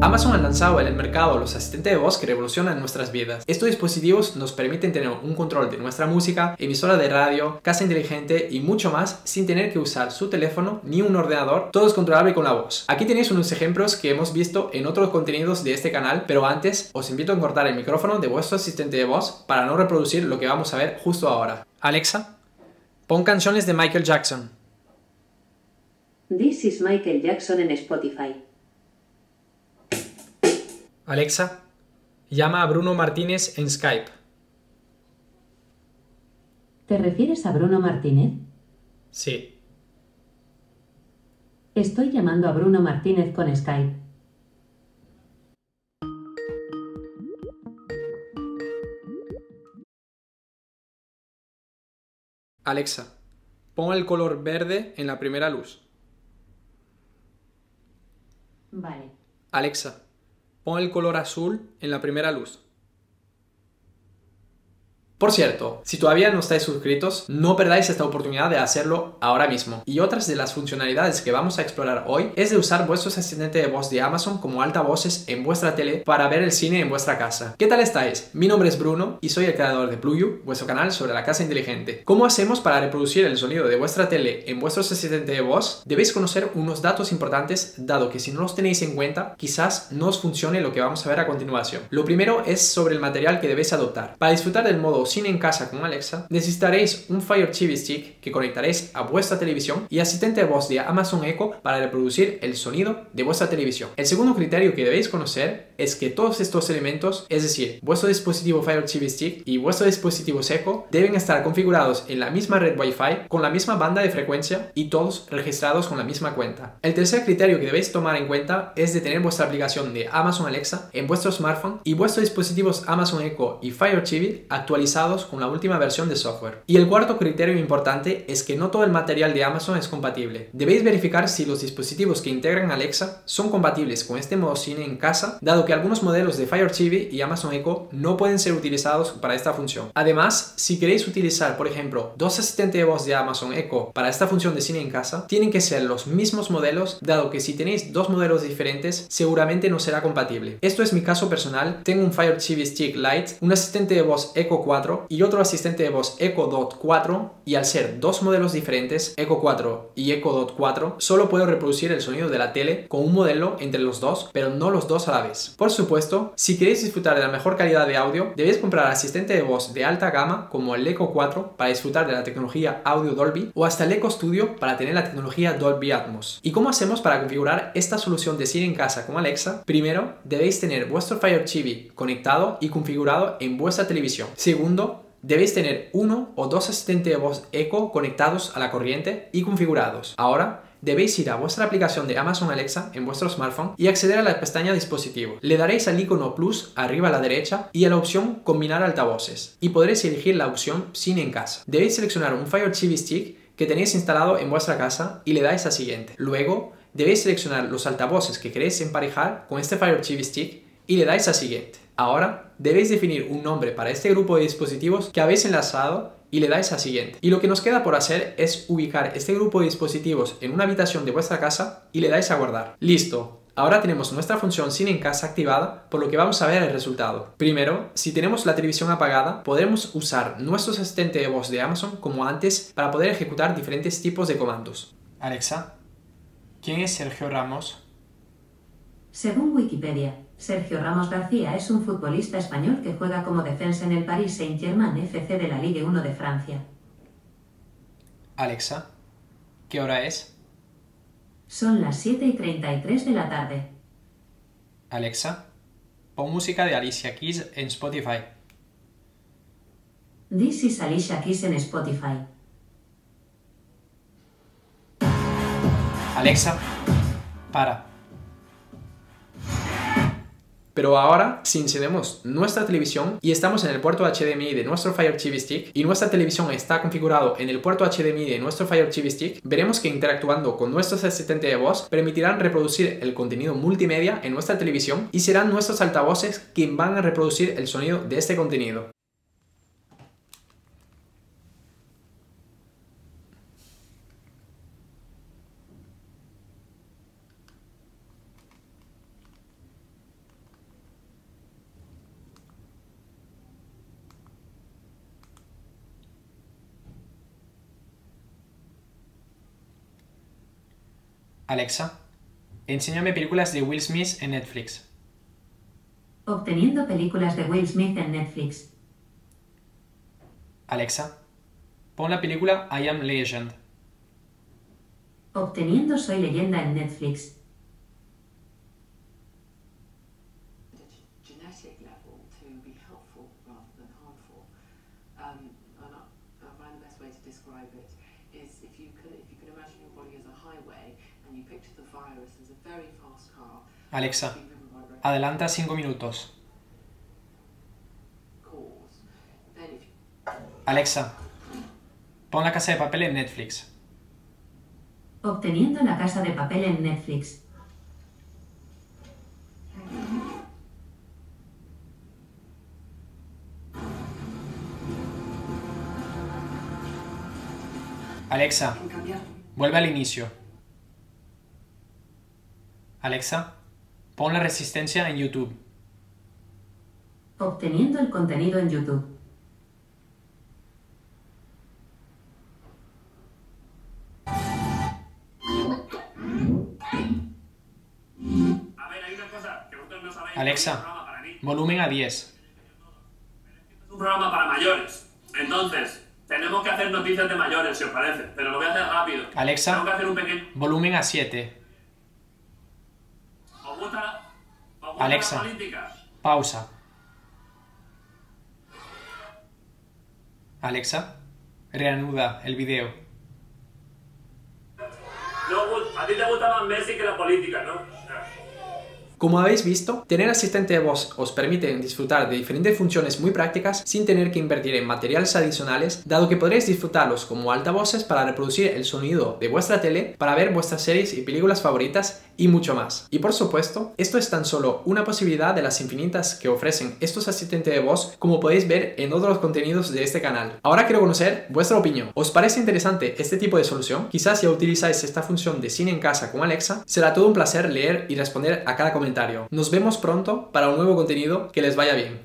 Amazon ha lanzado en el mercado los asistentes de voz que revolucionan nuestras vidas. Estos dispositivos nos permiten tener un control de nuestra música, emisora de radio, casa inteligente y mucho más sin tener que usar su teléfono ni un ordenador, todo es controlable con la voz. Aquí tenéis unos ejemplos que hemos visto en otros contenidos de este canal, pero antes os invito a cortar el micrófono de vuestro asistente de voz para no reproducir lo que vamos a ver justo ahora. Alexa, pon canciones de Michael Jackson. This is Michael Jackson en Spotify. Alexa, llama a Bruno Martínez en Skype. ¿Te refieres a Bruno Martínez? Sí. Estoy llamando a Bruno Martínez con Skype. Alexa, pon el color verde en la primera luz. Vale. Alexa, pon el color azul en la primera luz. Por cierto, si todavía no estáis suscritos, no perdáis esta oportunidad de hacerlo ahora mismo. Y otras de las funcionalidades que vamos a explorar hoy es de usar vuestros asistentes de voz de Amazon como altavoces en vuestra tele para ver el cine en vuestra casa. ¿Qué tal estáis? Mi nombre es Bruno y soy el creador de Pluyu, vuestro canal sobre la casa inteligente. ¿Cómo hacemos para reproducir el sonido de vuestra tele en vuestros asistentes de voz? Debéis conocer unos datos importantes dado que si no los tenéis en cuenta, quizás no os funcione lo que vamos a ver a continuación. Lo primero es sobre el material que debéis adoptar. Para disfrutar del modo cine en casa con Alexa, necesitaréis un Fire TV Stick que conectaréis a vuestra televisión y asistente de voz de Amazon Echo para reproducir el sonido de vuestra televisión. El segundo criterio que debéis conocer es que todos estos elementos, es decir, vuestro dispositivo Fire TV Stick y vuestro dispositivo Echo, deben estar configurados en la misma red Wi-Fi con la misma banda de frecuencia y todos registrados con la misma cuenta. El tercer criterio que debéis tomar en cuenta es de tener vuestra aplicación de Amazon Alexa en vuestro smartphone y vuestros dispositivos Amazon Echo y Fire TV actualizados con la última versión de software. Y el cuarto criterio importante es que no todo el material de Amazon es compatible. Debéis verificar si los dispositivos que integran Alexa son compatibles con este modo cine en casa, dado que algunos modelos de Fire TV y Amazon Echo no pueden ser utilizados para esta función. Además, si queréis utilizar, por ejemplo, dos asistentes de voz de Amazon Echo para esta función de cine en casa, tienen que ser los mismos modelos, dado que si tenéis dos modelos diferentes, seguramente no será compatible. Esto es mi caso personal, tengo un Fire TV Stick Lite, un asistente de voz Echo 4 y otro asistente de voz Echo Dot 4 y al ser dos modelos diferentes, Echo 4 y Echo Dot 4, solo puedo reproducir el sonido de la tele con un modelo entre los dos, pero no los dos a la vez. Por supuesto, si queréis disfrutar de la mejor calidad de audio, debéis comprar asistente de voz de alta gama como el Echo 4 para disfrutar de la tecnología Audio Dolby o hasta el Echo Studio para tener la tecnología Dolby Atmos. ¿Y cómo hacemos para configurar esta solución de cine en casa con Alexa? Primero, debéis tener vuestro Fire TV conectado y configurado en vuestra televisión. Segundo, Debéis tener uno o dos asistentes de voz Echo conectados a la corriente y configurados. Ahora, debéis ir a vuestra aplicación de Amazon Alexa en vuestro smartphone y acceder a la pestaña dispositivo. Le daréis al icono plus arriba a la derecha y a la opción combinar altavoces y podréis elegir la opción cine en casa. Debéis seleccionar un Fire TV Stick que tenéis instalado en vuestra casa y le dais a siguiente. Luego, debéis seleccionar los altavoces que queréis emparejar con este Fire TV Stick y le dais a siguiente. Ahora debéis definir un nombre para este grupo de dispositivos que habéis enlazado y le dais a siguiente. Y lo que nos queda por hacer es ubicar este grupo de dispositivos en una habitación de vuestra casa y le dais a guardar. Listo. Ahora tenemos nuestra función Cine en casa activada, por lo que vamos a ver el resultado. Primero, si tenemos la televisión apagada, podremos usar nuestro asistente de voz de Amazon como antes para poder ejecutar diferentes tipos de comandos. Alexa, ¿quién es Sergio Ramos? Según Wikipedia, Sergio Ramos García es un futbolista español que juega como defensa en el Paris Saint-Germain FC de la Ligue 1 de Francia. Alexa, ¿qué hora es? Son las 7 y 33 de la tarde. Alexa, pon música de Alicia Keys en Spotify. This is Alicia Keys en Spotify. Alexa, para. Pero ahora, si encendemos nuestra televisión y estamos en el puerto HDMI de nuestro Fire TV Stick y nuestra televisión está configurado en el puerto HDMI de nuestro Fire TV Stick, veremos que interactuando con nuestros asistentes de voz permitirán reproducir el contenido multimedia en nuestra televisión y serán nuestros altavoces quien van a reproducir el sonido de este contenido. Alexa, enséñame películas de Will Smith en Netflix. Obteniendo películas de Will Smith en Netflix. Alexa, pon la película I Am Legend. Obteniendo Soy leyenda en Netflix. genetic level to be helpful rather than harmful. Um, describe it is if you could if you could imagine your body as a highway and you picture the virus as a very fast car Alexa, adelanta 5 minutos. Alexa, pon la casa de papel en Netflix. Obteniendo la casa de papel en Netflix. Alexa, vuelve al inicio. Alexa, pon la resistencia en YouTube. Obteniendo el contenido en YouTube. A ver, hay una cosa que vosotros no sabéis. Alexa. Volumen a 10. es un programa para mayores. Entonces, tenemos que hacer noticias de mayores, si os parece. Pero lo voy a hacer rápido. Alexa. Tengo que hacer un pequeño. Volumen a 7. ¿Os gusta, os gusta Alexa. Pausa. Alexa, reanuda el video. No, a ti te gusta más Messi que la política, ¿no? Como habéis visto, tener asistente de voz os permite disfrutar de diferentes funciones muy prácticas sin tener que invertir en materiales adicionales, dado que podréis disfrutarlos como altavoces para reproducir el sonido de vuestra tele, para ver vuestras series y películas favoritas y mucho más. Y por supuesto, esto es tan solo una posibilidad de las infinitas que ofrecen estos asistentes de voz, como podéis ver en otros contenidos de este canal. Ahora quiero conocer vuestra opinión. ¿Os parece interesante este tipo de solución? Quizás si utilizáis esta función de cine en casa con Alexa, será todo un placer leer y responder a cada comentario. Nos vemos pronto para un nuevo contenido que les vaya bien.